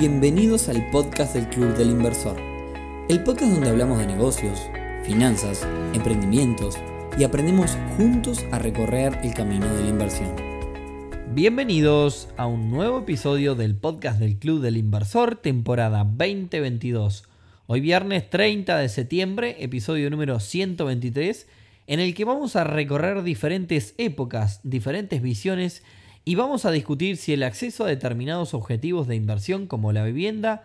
Bienvenidos al podcast del Club del Inversor, el podcast donde hablamos de negocios, finanzas, emprendimientos y aprendemos juntos a recorrer el camino de la inversión. Bienvenidos a un nuevo episodio del podcast del Club del Inversor, temporada 2022. Hoy viernes 30 de septiembre, episodio número 123, en el que vamos a recorrer diferentes épocas, diferentes visiones y vamos a discutir si el acceso a determinados objetivos de inversión como la vivienda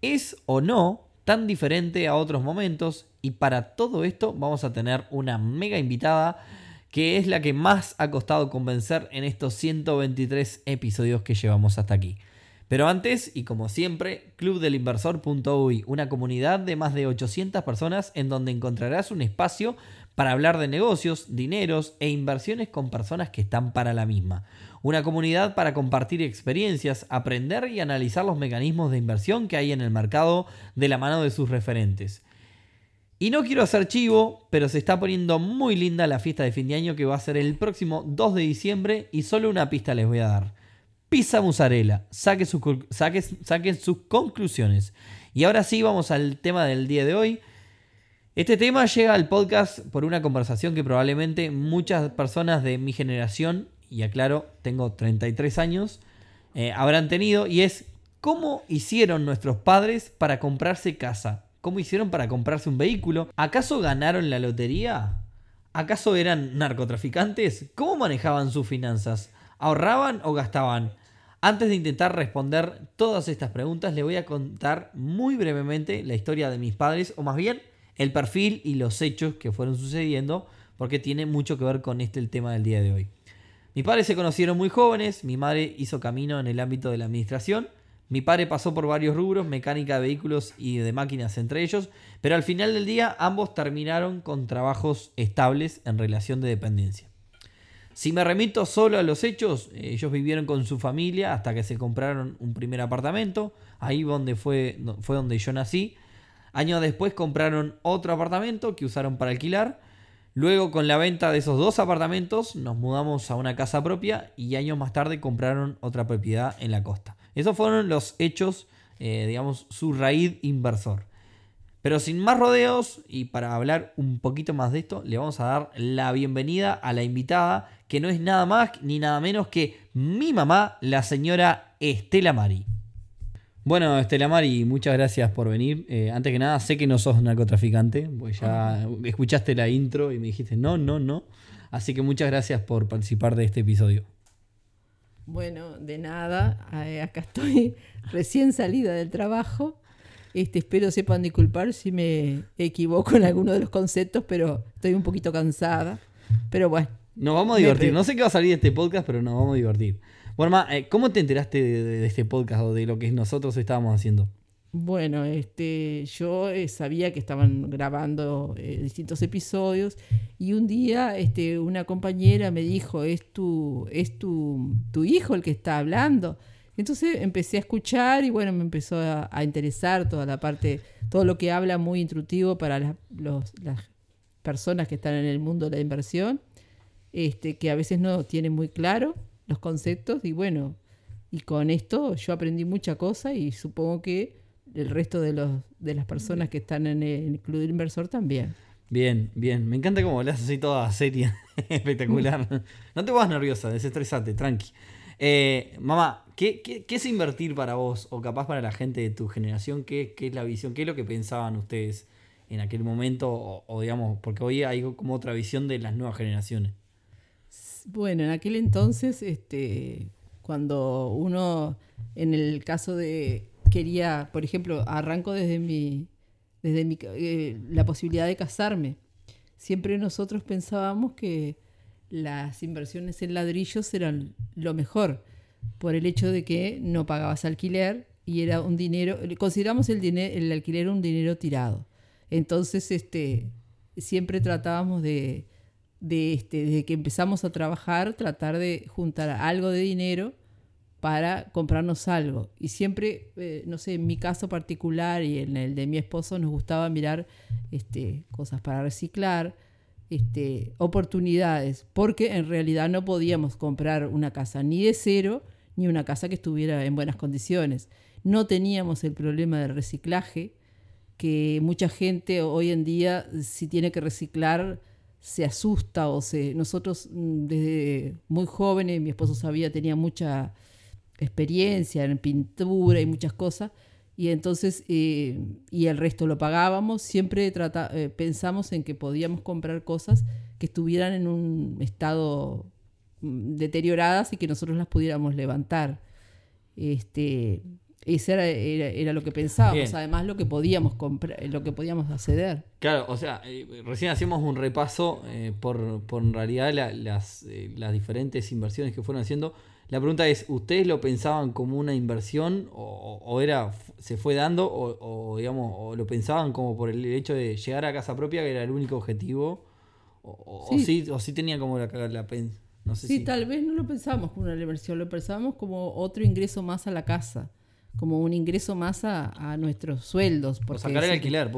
es o no tan diferente a otros momentos y para todo esto vamos a tener una mega invitada que es la que más ha costado convencer en estos 123 episodios que llevamos hasta aquí. Pero antes, y como siempre, clubdelinversor.uy, una comunidad de más de 800 personas en donde encontrarás un espacio para hablar de negocios, dineros e inversiones con personas que están para la misma. Una comunidad para compartir experiencias, aprender y analizar los mecanismos de inversión que hay en el mercado de la mano de sus referentes. Y no quiero hacer chivo, pero se está poniendo muy linda la fiesta de fin de año que va a ser el próximo 2 de diciembre y solo una pista les voy a dar. Pizza mozzarella, saquen saquen sus conclusiones. Y ahora sí vamos al tema del día de hoy. Este tema llega al podcast por una conversación que probablemente muchas personas de mi generación, y aclaro, tengo 33 años, eh, habrán tenido, y es cómo hicieron nuestros padres para comprarse casa, cómo hicieron para comprarse un vehículo, ¿acaso ganaron la lotería? ¿Acaso eran narcotraficantes? ¿Cómo manejaban sus finanzas? ¿Ahorraban o gastaban? Antes de intentar responder todas estas preguntas, le voy a contar muy brevemente la historia de mis padres, o más bien el perfil y los hechos que fueron sucediendo, porque tiene mucho que ver con este el tema del día de hoy. Mis padres se conocieron muy jóvenes, mi madre hizo camino en el ámbito de la administración, mi padre pasó por varios rubros, mecánica de vehículos y de máquinas entre ellos, pero al final del día ambos terminaron con trabajos estables en relación de dependencia. Si me remito solo a los hechos, ellos vivieron con su familia hasta que se compraron un primer apartamento, ahí donde fue, fue donde yo nací, Años después compraron otro apartamento que usaron para alquilar. Luego con la venta de esos dos apartamentos nos mudamos a una casa propia y años más tarde compraron otra propiedad en la costa. Esos fueron los hechos, eh, digamos, su raíz inversor. Pero sin más rodeos y para hablar un poquito más de esto, le vamos a dar la bienvenida a la invitada, que no es nada más ni nada menos que mi mamá, la señora Estela Mari. Bueno, Estela Mari, muchas gracias por venir. Eh, antes que nada, sé que no sos narcotraficante, pues ya escuchaste la intro y me dijiste no, no, no. Así que muchas gracias por participar de este episodio. Bueno, de nada, eh, acá estoy recién salida del trabajo. Este, espero sepan disculpar si me equivoco en alguno de los conceptos, pero estoy un poquito cansada. Pero bueno. Nos vamos a divertir. No sé qué va a salir de este podcast, pero nos vamos a divertir. Bueno, eh, ¿cómo te enteraste de, este podcast o de lo que nosotros estábamos haciendo? Bueno, este, yo eh, sabía que estaban grabando eh, distintos episodios y un día este, una compañera me dijo, es tu, es tu, tu hijo el que está hablando. Entonces empecé a escuchar y bueno, me empezó a, interesar toda la parte, todo lo que habla muy instructivo para las, las personas que están en el mundo de la inversión, este, que a veces no tienen muy claro los conceptos y bueno, y con esto yo aprendí mucha cosa y supongo que el resto de, los, de las personas que están en el, Club del Inversor también. Bien, bien. Me encanta cómo hablas así toda seria. Espectacular. no te vas nerviosa, desestresate, tranqui. Eh, mamá, ¿qué, ¿qué, es invertir para vos? O capaz para la gente de tu generación, ¿qué, ¿qué, es la visión? ¿Qué es lo que pensaban ustedes en aquel momento? O, o digamos, porque hoy hay como otra visión de las nuevas generaciones. Bueno, en aquel entonces, este, cuando uno, en el caso de quería, por ejemplo, arranco desde mi, desde mi, eh, la posibilidad de casarme. Siempre nosotros pensábamos que las inversiones en ladrillos eran lo mejor, por el hecho de que no pagabas alquiler y era un dinero, consideramos el, dinero, el alquiler un dinero tirado. Entonces, este, siempre tratábamos de, de este, desde que empezamos a trabajar, tratar de juntar algo de dinero para comprarnos algo. Y siempre, eh, no sé, en mi caso particular y en el de mi esposo nos gustaba mirar este, cosas para reciclar, este, oportunidades, porque en realidad no podíamos comprar una casa ni de cero, ni una casa que estuviera en buenas condiciones. no teníamos el problema del reciclaje, que mucha gente hoy en día si tiene que reciclar se asusta o se... Nosotros mm, desde muy jóvenes, mi esposo sabía, tenía mucha experiencia en pintura y muchas cosas, y entonces, eh, y el resto lo pagábamos, siempre trata, eh, pensamos en que podíamos comprar cosas que estuvieran en un estado mm, deterioradas y que nosotros las pudiéramos levantar. Este, ese era, era, lo que pensábamos, además lo que podíamos comprar, lo que podíamos acceder. Claro, o sea, eh, recién hacíamos un repaso por, por, en realidad las, las diferentes inversiones que fueron haciendo. La pregunta es, ¿ustedes lo pensaban como una inversión o, era se fue dando o, digamos o lo pensaban como por el hecho de llegar a casa propia que era el único objetivo o, sí. o sí tenían como la, la, no sé sí, tal vez no lo pensábamos como una inversión, lo pensábamos como otro ingreso más a la casa como un ingreso más a, nuestros sueldos. Por sacar el alquiler.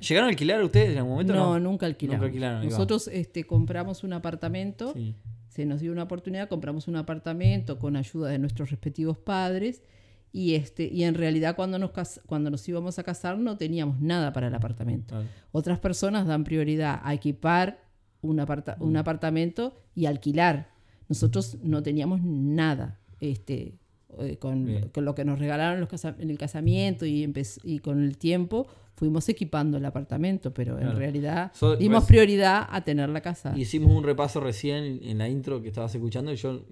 ¿Llegaron a alquilar ustedes en algún momento? No, nunca alquilamos. Nosotros este, compramos un apartamento sí se nos dio una oportunidad, compramos un apartamento con ayuda de nuestros respectivos padres y, este, y en realidad cuando nos, cuando nos íbamos a casar no teníamos nada para el apartamento. Otras personas dan prioridad a equipar un, un mm. apartamento y alquilar. Nosotros no teníamos nada. Este, eh, con, lo que nos regalaron los en el casamiento y, y con el tiempo fuimos equipando el apartamento, pero en realidad dimos prioridad a tener la casa. Hicimos un repaso recién en la intro que estabas escuchando y yo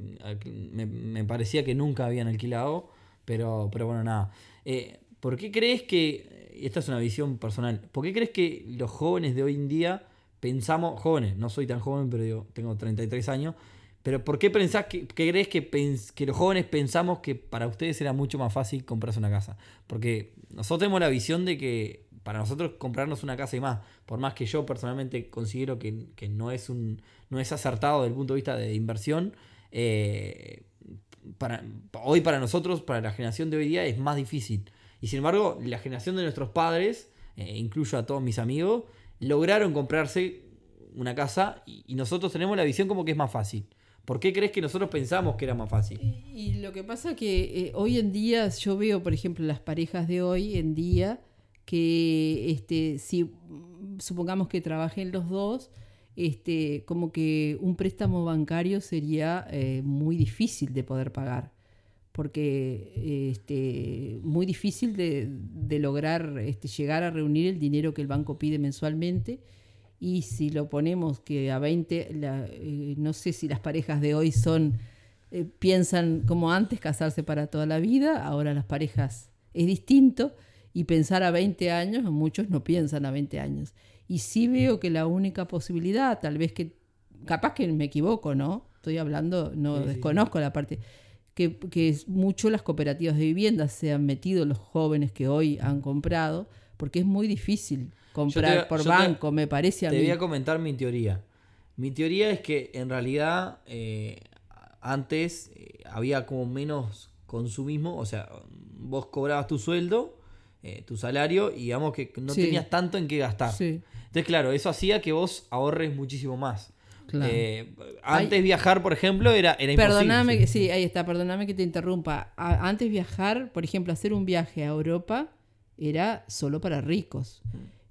me, parecía que nunca habían alquilado, pero, pero bueno, nada. Eh, ¿Por qué crees que, esta es una visión personal, ¿por qué crees que los jóvenes de hoy en día pensamos, jóvenes, no soy tan joven, pero digo, tengo 33 años, pero ¿por qué pensás que, crees que, que, los jóvenes pensamos que para ustedes era mucho más fácil comprarse una casa? Porque nosotros tenemos la visión de que para nosotros comprarnos una casa y más, por más que yo personalmente considero que, no, es un, no es acertado desde el punto de vista de inversión, eh, para, hoy para nosotros, para la generación de hoy día, es más difícil. Y sin embargo, la generación de nuestros padres, eh, incluyo a todos mis amigos, lograron comprarse una casa y nosotros tenemos la visión como que es más fácil. ¿Por qué crees que nosotros pensamos que era más fácil? Y, lo que pasa que eh, hoy en día yo veo, por ejemplo, las parejas de hoy en día que este, si supongamos que trabajen los dos, este, como que un préstamo bancario sería eh, muy difícil de poder pagar, porque este, muy difícil de, de lograr este, llegar a reunir el dinero que el banco pide mensualmente y si lo ponemos que a 20, eh, no sé si las parejas de hoy son, eh, piensan como antes, casarse para toda la vida, ahora las parejas es distinto, y pensar a 20 años, muchos no piensan a 20 años. Y sí veo que la única posibilidad, tal vez que, capaz que me equivoco, ¿no? Estoy hablando, no desconozco la parte, que, que mucho las cooperativas de vivienda se han metido los jóvenes que hoy han comprado, porque es muy difícil comprar por banco, me parece a te mí. Te voy a comentar mi teoría. Mi teoría es que en realidad eh, antes eh, había como menos consumismo, o sea, vos cobrabas tu sueldo, eh, tu salario, y digamos que no tenías tanto en qué gastar. Entonces, claro, eso hacía que vos ahorres muchísimo más. antes viajar, por ejemplo, era, era perdóname, sí, ahí está, perdóname que te interrumpa. antes viajar, por ejemplo, hacer un viaje a Europa era solo para ricos.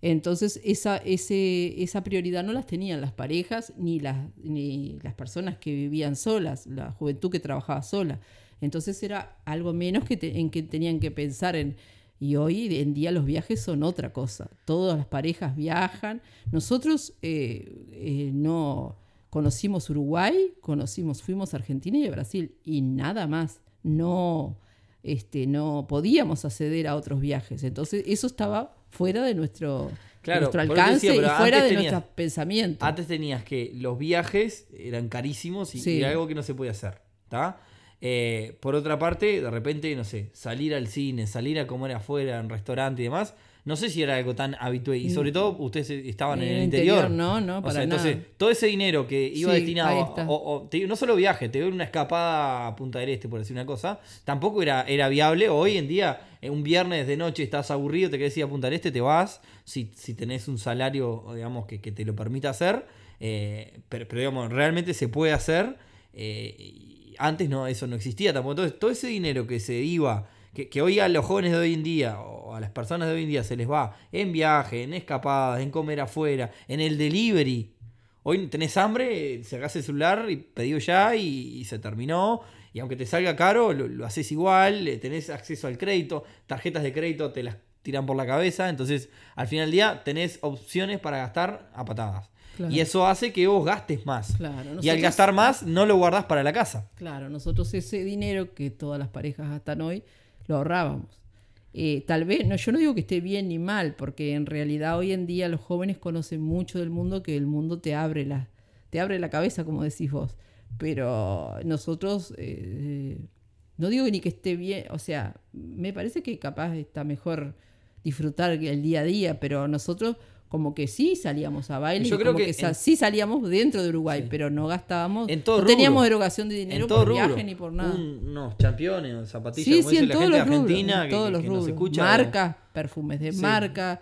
Entonces, esa, ese, esa prioridad no las tenían las parejas ni las, ni las personas que vivían solas, la juventud que trabajaba sola. Entonces era algo menos que en que tenían que pensar en... Y hoy en día los viajes son otra cosa. Todas las parejas viajan. Nosotros eh, eh, no conocimos Uruguay, conocimos, fuimos a Argentina y a Brasil y nada más. No, este, no podíamos acceder a otros viajes. Entonces eso estaba fuera de nuestro, nuestro alcance y fuera de nuestro pensamiento. Antes tenías que los viajes eran carísimos y, era algo que no se podía hacer. Eh, por otra parte, de repente, no sé, salir al cine, salir a comer afuera, en restaurante y demás, no sé si era algo tan habitual. Y sobre todo, ustedes estaban en, el interior. No, no, para Entonces, todo ese dinero que iba destinado. O, no solo viaje, te dio una escapada a Punta del Este, por decir una cosa, tampoco era, era viable. Hoy en día, eh, un viernes de noche estás aburrido, te querés ir a Punta del Este, te vas. Si, si tenés un salario, digamos, que, te lo permita hacer. Eh, pero, digamos, realmente se puede hacer. Eh, antes no, eso no existía tampoco. Entonces, todo ese dinero que se iba que, que hoy a los jóvenes de hoy en día o a las personas de hoy en día se les va en viaje, en escapadas, en comer afuera, en el delivery. Hoy tenés hambre, sacás el celular y pedido ya y, y se terminó. Y aunque te salga caro, lo, lo haces igual, eh, tenés acceso al crédito, tarjetas de crédito te las tiran por la cabeza, entonces al final del día tenés opciones para gastar a patadas. Claro. Y eso hace que vos gastes más. Claro, Y al gastar más, no lo guardás para la casa. Claro, nosotros ese dinero que todas las parejas gastan hoy, lo ahorrábamos. Eh, tal vez, no, yo no digo que esté bien ni mal, porque en realidad hoy en día los jóvenes conocen mucho del mundo que el mundo te abre la, te abre la cabeza, como decís vos. Pero nosotros, eh, no digo ni que esté bien, o sea, me parece que capaz está mejor disfrutar el día a día, pero nosotros como que sí salíamos a baile, Yo creo como que en- sí salíamos dentro de Uruguay, Sí. pero no gastábamos, En todo no teníamos rubro. erogación de dinero en todo por rubro. viaje ni por nada. Un- unos championes, zapatillas, Sí, como sí, dice en la todos gente los rubros. argentina en todos que- los que nos rubros. escucha. Marcas, perfumes de marca,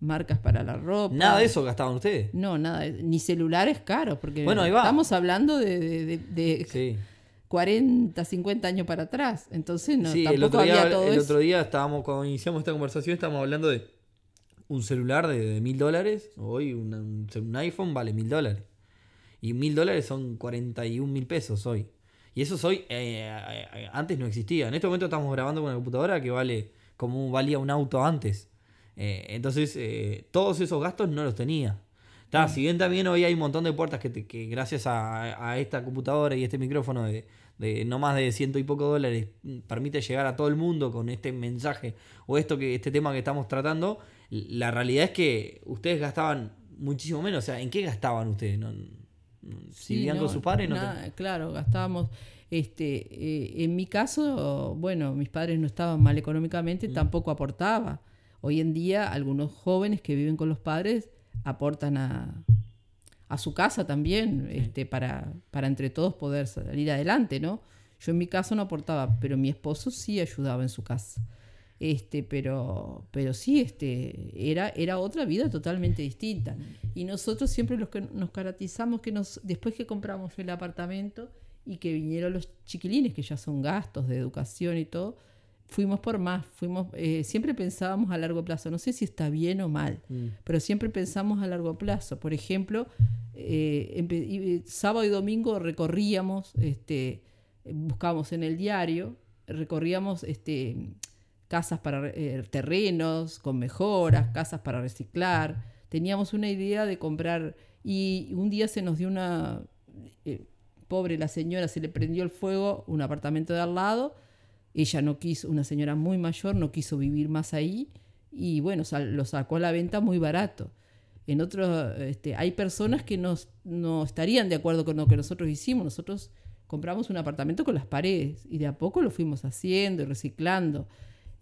marcas para la ropa. Nada de eso gastaban ustedes. No, nada. Ni celulares caros, porque Bueno, ahí va. estamos hablando de, de- de- de Sí. 40, 50 años para atrás. Entonces, no, Sí, tampoco el otro, día, había todo el eso. otro día estábamos, cuando iniciamos esta conversación, estábamos hablando de un celular de, mil dólares. Hoy un, un iPhone vale mil dólares. Y mil dólares son 41 mil pesos hoy. Y eso hoy, eh, eh, antes no existía. En este momento estamos grabando con una computadora que vale como valía un auto antes. Eh, entonces, todos esos gastos no los tenía. Está, si bien también hoy hay un montón de puertas que, te- que gracias a, a esta computadora y este micrófono de, de no más de ciento y poco dólares mm, permite llegar a todo el mundo con este mensaje o esto que este tema que estamos tratando, la realidad es que ustedes gastaban muchísimo menos. O sea, ¿en qué gastaban ustedes? No, si Sí, vivían no, con sus padres, no nada, Claro, gastábamos. Este, eh, en mi caso, bueno, mis padres no estaban mal económicamente, Mm. tampoco aportaba. Hoy en día, algunos jóvenes que viven con los padres aportan a, a su casa también, este, para, para entre todos poder salir adelante, ¿no? Yo en mi caso no aportaba, pero mi esposo sí ayudaba en su casa. Este, pero, pero sí, este, era, era otra vida totalmente distinta. Y nosotros siempre los que nos caracterizamos que nos, después que compramos el apartamento y que vinieron los chiquilines, que ya son gastos de educación y todo, fuimos por más, fuimos, eh, siempre pensábamos a largo plazo. No sé si está bien o mal, Mm. pero siempre pensamos a largo plazo. Por ejemplo, eh, y- sábado y domingo recorríamos, este, buscábamos en el diario, recorríamos este, casas para eh, terrenos con mejoras, casas para reciclar. Teníamos una idea de comprar y un día se nos dio una eh, pobre la señora se le prendió el fuego un apartamento de al lado. Ella no quiso, una señora muy mayor, no quiso vivir más ahí y bueno, lo sacó a la venta muy barato. En otros, este, hay personas que nos- no estarían de acuerdo con lo que nosotros hicimos. Nosotros compramos un apartamento con las paredes y de a poco lo fuimos haciendo y reciclando.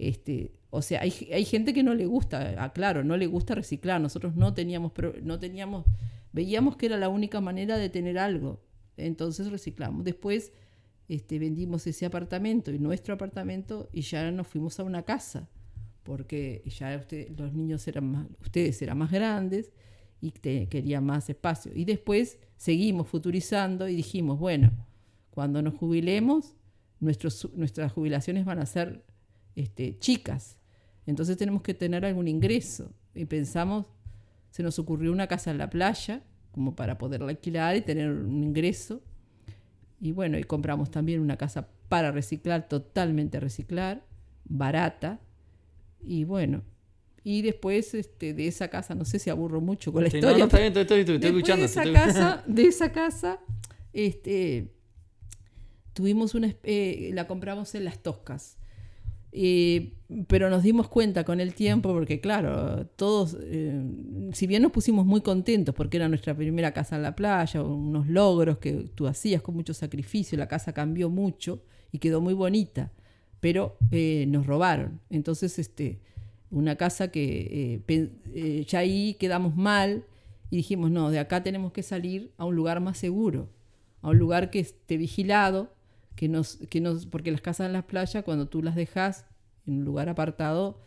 Este, o sea, hay, hay gente que no le gusta, ah, claro, no le gusta reciclar. Nosotros no teníamos, no teníamos, veíamos que era la única manera de tener algo. Entonces reciclamos. Después este, vendimos ese apartamento y nuestro apartamento y ya nos fuimos a una casa porque ya usted- los niños eran más, ustedes eran más grandes y querían más espacio. Y después seguimos futurizando y dijimos, bueno, cuando nos jubilemos, nuestras jubilaciones van a ser este, chicas. Entonces tenemos que tener algún ingreso. Y pensamos, se nos ocurrió una casa en la playa, como para poderla alquilar y tener un ingreso. Y bueno, y compramos también una casa para reciclar, totalmente reciclar, barata. Y bueno, y después este, de esa casa, no sé si aburro mucho con la Sí, historia. no, está bien, estoy, estoy, estoy, estoy Después escuchando. De esa, estoy- casa, de esa casa, este, tuvimos una, eh, la compramos en las Toscas. Pero nos dimos cuenta con el tiempo, porque claro, todos, eh, si bien nos pusimos muy contentos porque era nuestra primera casa en la playa, unos logros que tú hacías con mucho sacrificio, la casa cambió mucho y quedó muy bonita, pero eh, nos robaron. Entonces, este, una casa que eh, ya ahí quedamos mal y dijimos, no, de acá tenemos que salir a un lugar más seguro, a un lugar que esté vigilado, que nos, que nos, porque las casas en las playas, cuando tú las dejas en un lugar apartado,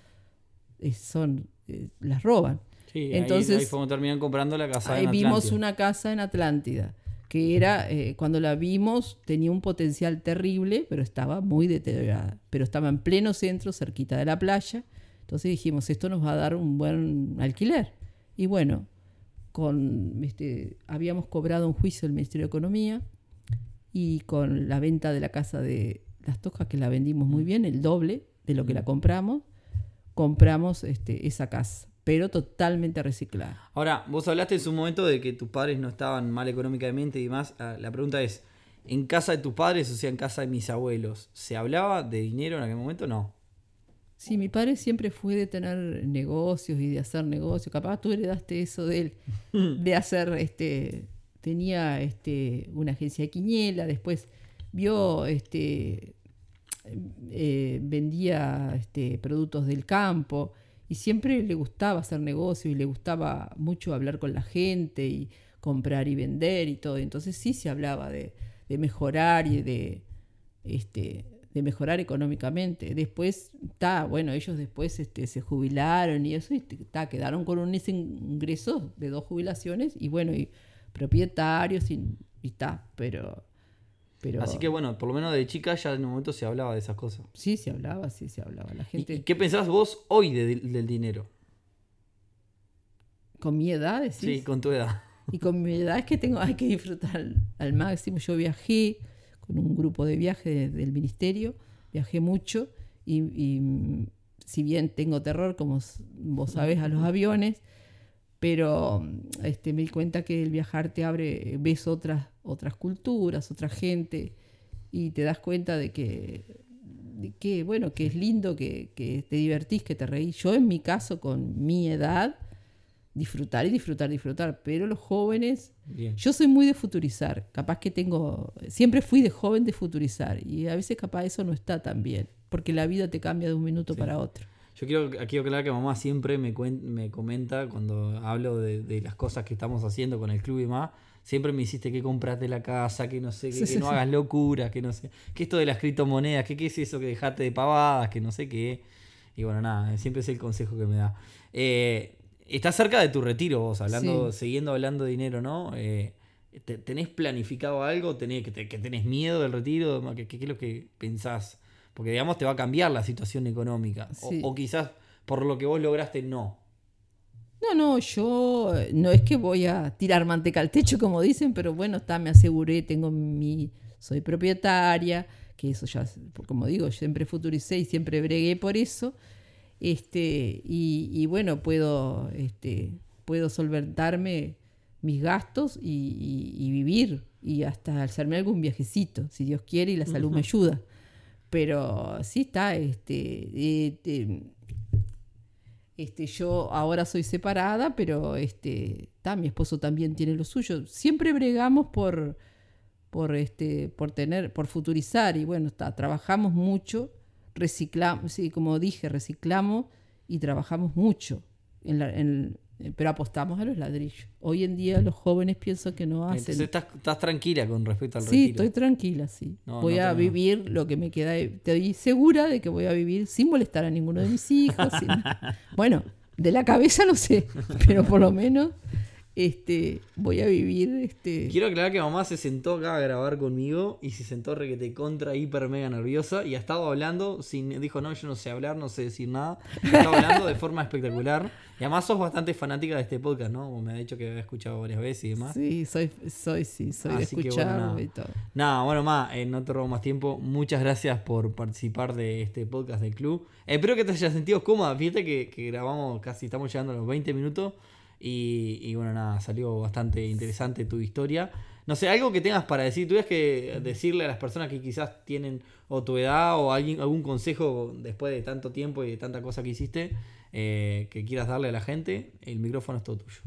eh, son, eh, las roban. Sí, ahí- Entonces, ahí, fue cuando terminan comprando la casa Ahí en vimos una casa en Atlántida, que era, eh, cuando la vimos, tenía un potencial terrible, pero estaba muy deteriorada. Pero estaba en pleno centro, cerquita de la playa. Entonces dijimos, esto nos va a dar un buen alquiler. Y bueno, con, este, habíamos cobrado un juicio del Ministerio de Economía y con la venta de la casa de las Toscas, que la vendimos muy bien, el doble de lo que la compramos, compramos este, esa casa pero totalmente reciclada. Ahora, vos hablaste en su momento de que tus padres no estaban mal económicamente y demás. Ah, la pregunta es, ¿en casa de tus padres, o sea, en casa de mis abuelos, ¿se hablaba de dinero en aquel momento? No. Sí, mi padre siempre fue de tener negocios y de hacer negocios. Capaz tú heredaste eso de él, de hacer, este, tenía este, una agencia de quiniela, después vio, este, eh, vendía este, productos del campo y siempre le gustaba hacer negocio y le gustaba mucho hablar con la gente y comprar y vender y todo. Entonces sí se hablaba de, mejorar y de, este, de mejorar económicamente. Después, está, bueno, ellos después este, se jubilaron y eso, y ta, quedaron con un ingreso de dos jubilaciones y bueno, y propietarios y está, pero Así que bueno, por lo menos de chica ya en un momento se hablaba de esas cosas. Sí, se hablaba, sí, se hablaba. La gente... ¿Y, qué pensás vos hoy del dinero? Con mi edad, decís? Sí, con tu edad. Y con mi edad es que tengo, hay que disfrutar al, máximo. Yo viajé con un grupo de viaje del ministerio, viajé mucho y, si bien tengo terror, como vos sabés, a los aviones, pero este, me di cuenta que el viajar te abre, ves otras otras culturas, otra gente, y te das cuenta de que, que bueno, que es lindo, que, te divertís, que te reís. Yo en mi caso, con mi edad, disfrutar y disfrutar, disfrutar, pero los jóvenes, yo soy muy de futurizar, capaz que tengo, siempre fui de joven de futurizar, y a veces capaz eso no está tan bien, porque la vida te cambia de un minuto para otro. Yo quiero aquí aclarar que mamá siempre me, me comenta cuando hablo de, de, las cosas que estamos haciendo con el club y más, siempre me hiciste que compraste la casa, que no sé, que, no hagas locuras, que no sé, que esto de las criptomonedas, que qué es eso que dejaste de pavadas, que no sé qué. Y bueno, nada, siempre es el consejo que me da. Eh, estás cerca de tu retiro vos, hablando, siguiendo hablando de dinero, ¿no? Eh, ¿Tenés planificado algo? ¿Tenés, que, tenés miedo del retiro? ¿Qué, es lo que pensás? Porque digamos te va a cambiar la situación económica. o quizás por lo que vos lograste no. No, no, yo no es que voy a tirar manteca al techo, como dicen, pero bueno, está, me aseguré, tengo mi, soy propietaria, que eso ya, como digo, siempre futuricé y siempre bregué por eso. Este, y, bueno, puedo, este, puedo solventarme mis gastos y, vivir y hasta hacerme algún viajecito, si Dios quiere y la salud me ayuda. Pero sí está, este, eh, este, yo ahora soy separada, pero este, mi esposo también tiene lo suyo. Siempre bregamos por, por, este, por tener, por futurizar y bueno, está, trabajamos mucho, reciclamos, sí, como dije, reciclamos y trabajamos mucho en, la, en, pero apostamos a los ladrillos. Hoy en día los jóvenes pienso que no hacen. Entonces estás, tranquila con respecto al retiro. Sí, estoy tranquila, sí. voy a vivir lo que me queda. Estoy segura de que voy a vivir sin molestar a ninguno de mis hijos. Bueno, de la cabeza no sé, pero por lo menos este, voy a vivir. Este... Quiero aclarar que mamá se sentó acá a grabar conmigo y se sentó requete contra, hiper, mega nerviosa y ha estado hablando, sin, dijo, no, yo no sé hablar, no sé decir nada. Estaba hablando de forma espectacular. Y además sos bastante fanática de este podcast, ¿no? me ha dicho que había escuchado varias veces y demás. Sí, soy, soy, sí, soy de escuchar y todo. Nada, bueno, más, eh, no te robo más tiempo. Muchas gracias por participar de este podcast del club. espero que te hayas sentido cómoda. Fíjate que, que grabamos casi, estamos llegando a los 20 minutos. Y, bueno, nada, salió bastante interesante tu historia. No sé, algo que tengas para decir, tuvieras que decirle a las personas que quizás tienen o tu edad o alguien, algún consejo después de tanto tiempo y de tanta cosa que hiciste eh, que quieras darle a la gente, el micrófono es todo tuyo.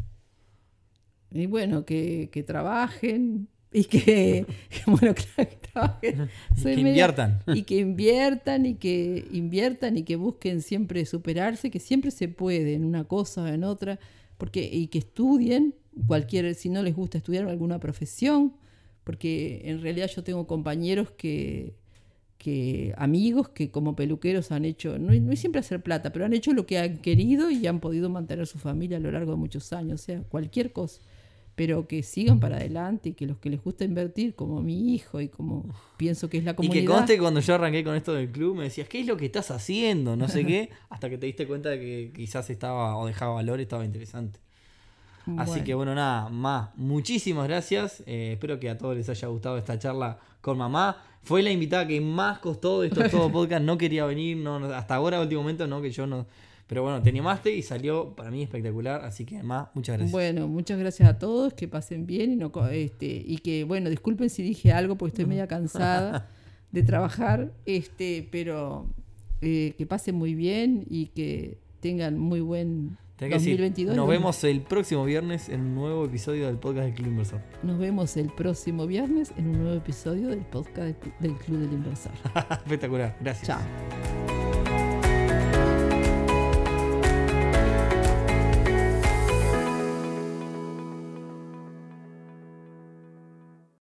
Y bueno, que, trabajen y que, bueno, que trabajen. que inviertan. y que inviertan y que inviertan y que busquen siempre superarse, que siempre se puede en una cosa o en otra porque, y que estudien, cualquier, si no les gusta estudiar alguna profesión, porque en realidad yo tengo compañeros que, que amigos que como peluqueros han hecho, no, no es siempre hacer plata, pero han hecho lo que han querido y han podido mantener su familia a lo largo de muchos años, o sea, cualquier cosa. Pero que sigan para adelante y que los que les gusta invertir, como mi hijo y como pienso que es la comunidad. Y que conste que cuando yo arranqué con esto del club me decías, ¿qué es lo que estás haciendo? No sé qué, hasta que te diste cuenta de que quizás estaba o dejaba valor, estaba interesante. Así que bueno, nada, más. Muchísimas gracias. Eh, espero que a todos les haya gustado esta charla con mamá. Fue la invitada que más costó de estos todo podcast. No quería venir, no, no, hasta ahora, último momento, no, que yo no. Pero bueno, te animaste y salió para mí espectacular. Así que más, muchas gracias. Bueno, muchas gracias a todos, que pasen bien y no este y que bueno, disculpen si dije algo porque estoy media cansada de trabajar, este, pero eh, que pasen muy bien y que tengan muy buen Tenés que decir, 2022. nos vemos el próximo viernes en un nuevo episodio del podcast del Club Inversor. Nos vemos el próximo viernes en un nuevo episodio del podcast del, del Club del Inversor. Espectacular, gracias. Chao.